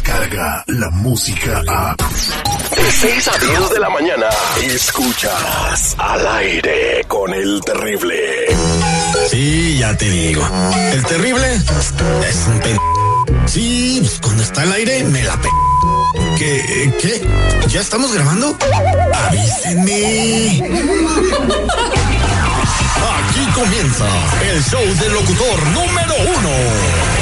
llega la música a... De 6 a 10 de la mañana, escuchas al aire con el terrible. Sí, ya te digo. El terrible es un pen... Sí, pues, cuando está al aire me la pe... ¿Qué? ¿Qué? ¿Ya estamos grabando? Avísenme. Aquí comienza el show del locutor número uno.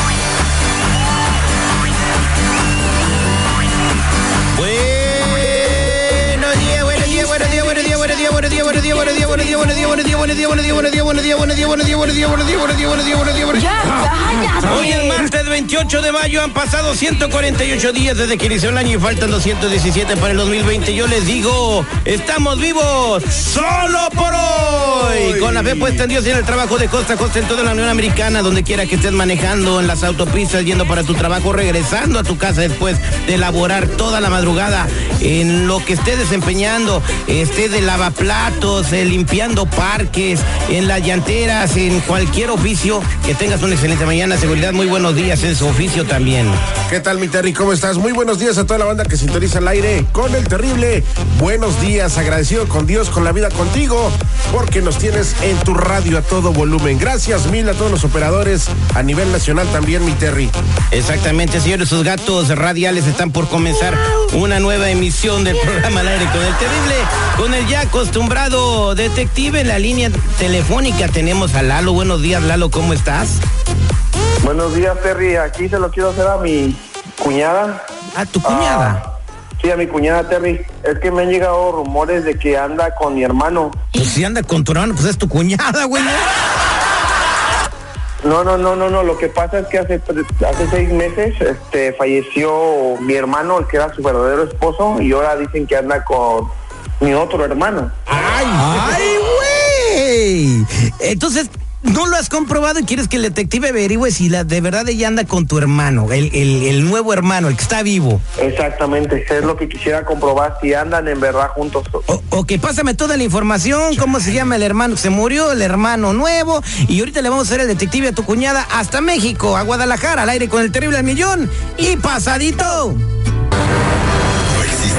buenos días, buenos días, buenos días, buenos días, buenos días, buenos días, buenos días, buenos días, buenos días, buenos días, buenos días, buenos días, buenos días, buenos días, buenos días, buenos días, Hoy es martes 28 de mayo, han pasado 148 días desde que inició el año y faltan 217 para el 2020. Yo les digo, estamos vivos solo por hoy. Con la fe puesta en Dios y en el trabajo de costa a costa en toda la Unión Americana, donde quiera que estés manejando, en las autopistas, yendo para tu trabajo, regresando a tu casa después de elaborar toda la madrugada, en lo que estés desempeñando, esté de eh, limpiando parques, en las llanteras, en cualquier oficio, que tengas una excelente mañana, seguridad, muy buenos días en su oficio también. ¿Qué tal, mi Terry? ¿Cómo estás? Muy buenos días a toda la banda que sintoniza el aire con el terrible. Buenos días, agradecido con Dios, con la vida contigo, porque nos tienes en tu radio a todo volumen. Gracias mil a todos los operadores a nivel nacional también, mi Terry. Exactamente, señores, sus gatos radiales están por comenzar una nueva emisión del programa al aire con el terrible, con el ya acostumbrado detective en la línea telefónica. Tenemos a Lalo. Buenos días, Lalo, ¿cómo estás? Buenos días, Terry. Aquí se lo quiero hacer a mi cuñada. A tu cuñada. Ah, sí, a mi cuñada, Terry. Es que me han llegado rumores de que anda con mi hermano. Pues si anda con tu hermano, pues es tu cuñada, güey. No, no, no, no, no. Lo que pasa es que hace, hace seis meses este, falleció mi hermano, el que era su verdadero esposo, y ahora dicen que anda con mi otro hermano. ¡Ay, ay, güey! Entonces, ¿no lo has comprobado y quieres que el detective averigüe si la, de verdad ella anda con tu hermano, el, el, el nuevo hermano, el que está vivo? Exactamente. Es lo que quisiera comprobar si andan en verdad juntos. O, ok, pásame toda la información, cómo se llama el hermano que se murió, el hermano nuevo, y ahorita le vamos a hacer el detective a tu cuñada hasta México, a Guadalajara, al aire con el terrible al millón y pasadito.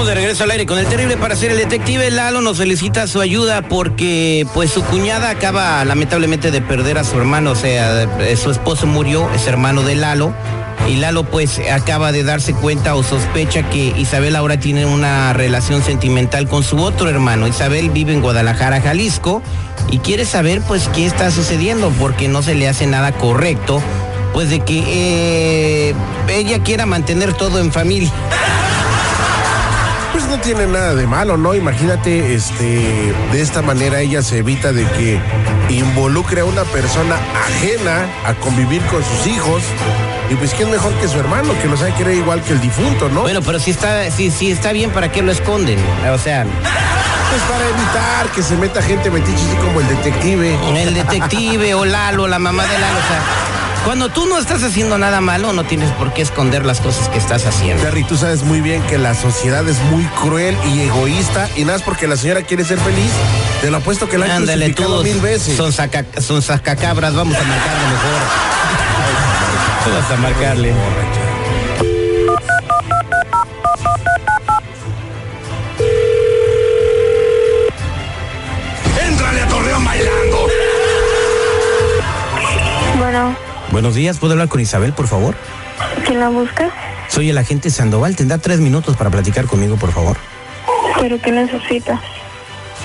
Estamos de regreso al aire con el terrible para ser el detective. Lalo nos solicita su ayuda porque pues su cuñada acaba lamentablemente de perder a su hermano, o sea, eh, su esposo murió, es hermano de Lalo. Y Lalo pues acaba de darse cuenta o sospecha que Isabel ahora tiene una relación sentimental con su otro hermano. Isabel vive en Guadalajara, Jalisco, y quiere saber pues qué está sucediendo porque no se le hace nada correcto, pues de que eh, ella quiera mantener todo en familia. Pues no tiene nada de malo, ¿no? Imagínate, este, de esta manera ella se evita de que involucre a una persona ajena a convivir con sus hijos. Y pues quién mejor que su hermano, que lo sabe querer igual que el difunto, ¿no? Bueno, pero si está, si, si está bien, ¿para qué lo esconden? O sea, Pues para evitar que se meta gente metiche así como el detective. el detective o Lalo, la mamá de Lalo, o sea, cuando tú no estás haciendo nada malo, no tienes por qué esconder las cosas que estás haciendo. Terry, tú sabes muy bien que la sociedad es muy cruel y egoísta y nada es porque la señora quiere ser feliz. Te lo apuesto que la han crucificado mil veces. Son, saca, sacacabras, vamos a marcarle mejor. Vamos a marcarle. ¡Éntrale a Torreón bailando! Buenos días, ¿puedo hablar con Isabel, por favor? ¿Quién la busca? Soy el agente Sandoval. ¿Tendrá tres minutos para platicar conmigo, por favor? ¿Pero qué necesita?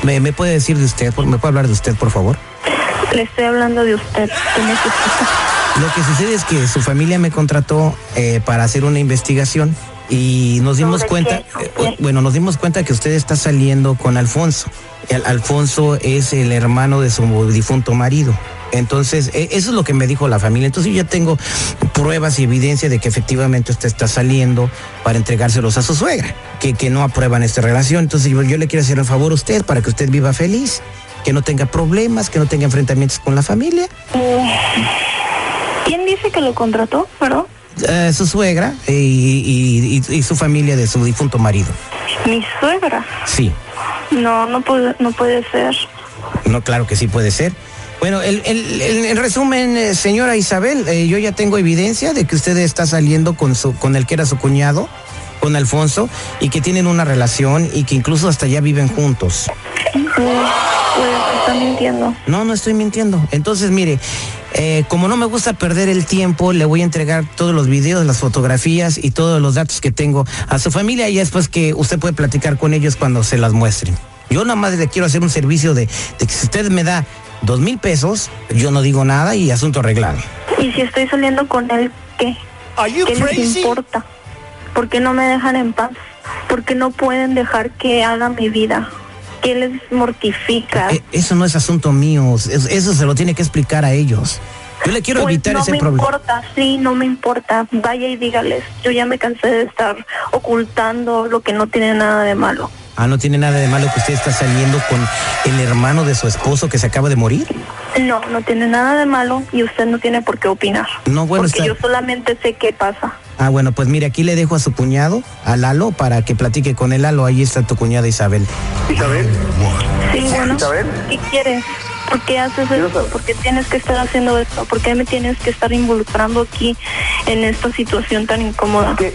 ¿Me, me puede decir de usted? por- ¿Me puede hablar de usted, por favor? Le estoy hablando de usted. ¿Qué necesita? Lo que sucede es que su familia me contrató eh, para hacer una investigación y nos dimos ¿Sobre cuenta, eh, eh, bueno, nos dimos cuenta que usted está saliendo con Alfonso. El- Alfonso es el hermano de su difunto marido. Entonces, eh, eso es lo que me dijo la familia. Entonces yo ya tengo pruebas y evidencia de que efectivamente usted está saliendo para entregárselos a su suegra, que, que no aprueban esta relación. Entonces yo, yo le quiero hacer el favor a usted para que usted viva feliz, que no tenga problemas, que no tenga enfrentamientos con la familia. ¿Quién dice que lo contrató? ¿Perdón? Eh, su suegra y, y- y- y su familia de su difunto marido. Mi suegra. Sí, No, no puede, no puede ser. no, claro que sí puede ser. Bueno, el, el- el- en resumen, eh, señora Isabel, eh, yo ya tengo evidencia de que usted está saliendo con, su, con el que era su cuñado, con Alfonso, y que tienen una relación y que incluso hasta ya viven juntos. Pues está mintiendo. No, no estoy mintiendo. Entonces, mire, eh, como no me gusta perder el tiempo, le voy a entregar todos los videos, las fotografías y todos los datos que tengo a su familia y después que usted puede platicar con ellos cuando se las muestren. Yo nada más le quiero hacer un servicio de, de que si usted me da dos mil pesos, yo no digo nada y asunto arreglado. ¿Y si estoy saliendo con él, qué? ¿Qué les importa? ¿Por qué no me dejan en paz? ¿Por qué no pueden dejar que haga mi vida? ¿Qué les mortifica? Eh, eso no es asunto mío, eso, se lo tiene que explicar a ellos. Yo le quiero Pues evitar no ese me problema. importa, sí, no me importa. Vaya y dígales. Yo ya me cansé de estar ocultando lo que no tiene nada de malo. Ah, no tiene nada de malo que usted está saliendo con el hermano de su esposo que se acaba de morir. No, no tiene nada de malo y usted no tiene por qué opinar. No, bueno, porque está- yo solamente sé qué pasa. Ah, bueno, pues mire, aquí le dejo a su cuñado, a Lalo, para que platique con el Lalo. Ahí está tu cuñada Isabel. Isabel, Sí, bueno. Isabel. ¿Qué quieres? ¿Por qué haces esto? ¿Por qué tienes que estar haciendo esto? ¿Por qué me tienes que estar involucrando aquí en esta situación tan incómoda? que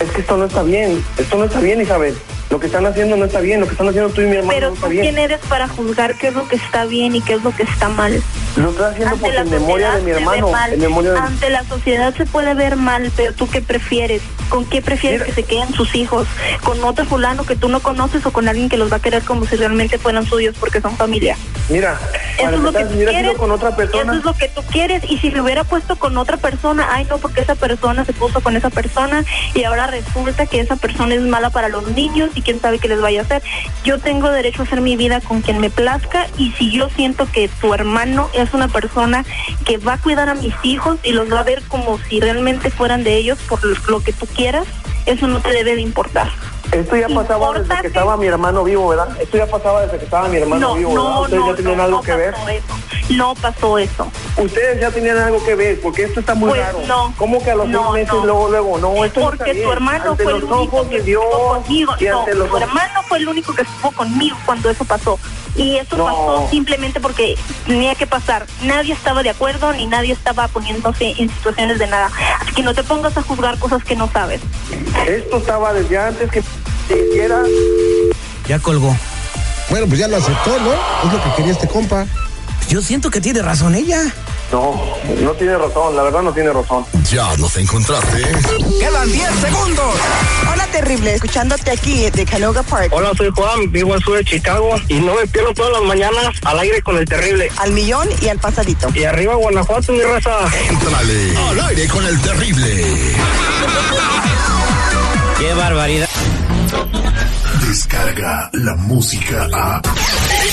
es que esto no está bien. Esto no está bien, Isabel. Lo que están haciendo no está bien. Lo que están haciendo tú y mi hermano Pero no está tú bien. quién eres para juzgar qué es lo que está bien y qué es lo que está mal. Lo estoy haciendo Ante porque la en memoria de mi hermano. mal. En memoria de... Ante la sociedad se puede ver mal, pero tú qué prefieres? ¿Con qué prefieres Mira. que se queden sus hijos? ¿Con otro fulano que tú no conoces o con alguien que los va a querer como si realmente fueran suyos porque son familia? Mira, Eso para es lo que empezar, tú si hubiera quieres. sido con otra persona. Eso es lo que tú quieres. Y si me hubiera puesto con otra persona, ay no, porque esa persona se puso con esa persona y ahora resulta que esa persona es mala para los niños y quién sabe qué les vaya a hacer. Yo tengo derecho a hacer mi vida con quien me plazca y si yo siento que tu hermano es una persona que va a cuidar a mis hijos y los va a ver como si realmente fueran de ellos por lo que tú quieras, eso no te debe de importar. Esto ya pasaba desde que estaba mi hermano vivo, ¿verdad? Esto ya pasaba desde que estaba mi hermano No, vivo, ¿verdad? no, Ustedes no, ya tenían algo que ver. pasó eso. No pasó eso. Ustedes ya tenían algo que ver, porque esto está muy Pues raro. no. ¿Cómo que a los seis meses no. luego, luego? No, esto está Porque bien. tu hermano ante fue los el único ojos que de Dios estuvo conmigo. y No, ante los tu hermano fue el único que estuvo conmigo cuando eso pasó. Y eso No. pasó simplemente porque tenía que pasar. Nadie estaba de acuerdo ni nadie estaba poniéndose en situaciones de nada. Así que no te pongas a juzgar cosas que no sabes. Esto estaba desde antes que se hiciera. Ya colgó. Bueno, pues ya lo aceptó, ¿no? Es lo que quería este compa. Yo siento que tiene razón ella. No, no tiene razón, la verdad no tiene razón. Ya nos encontraste. Quedan 10 segundos. Hola, terrible. Escuchándote aquí de Canoga Park. Hola, soy Juan, vivo al sur de Chicago y no me pierdo todas las mañanas al aire con el terrible. Al millón y al pasadito. Y arriba Guanajuato, mi raza. Entrale al aire con el terrible. Qué barbaridad. Descarga la música a.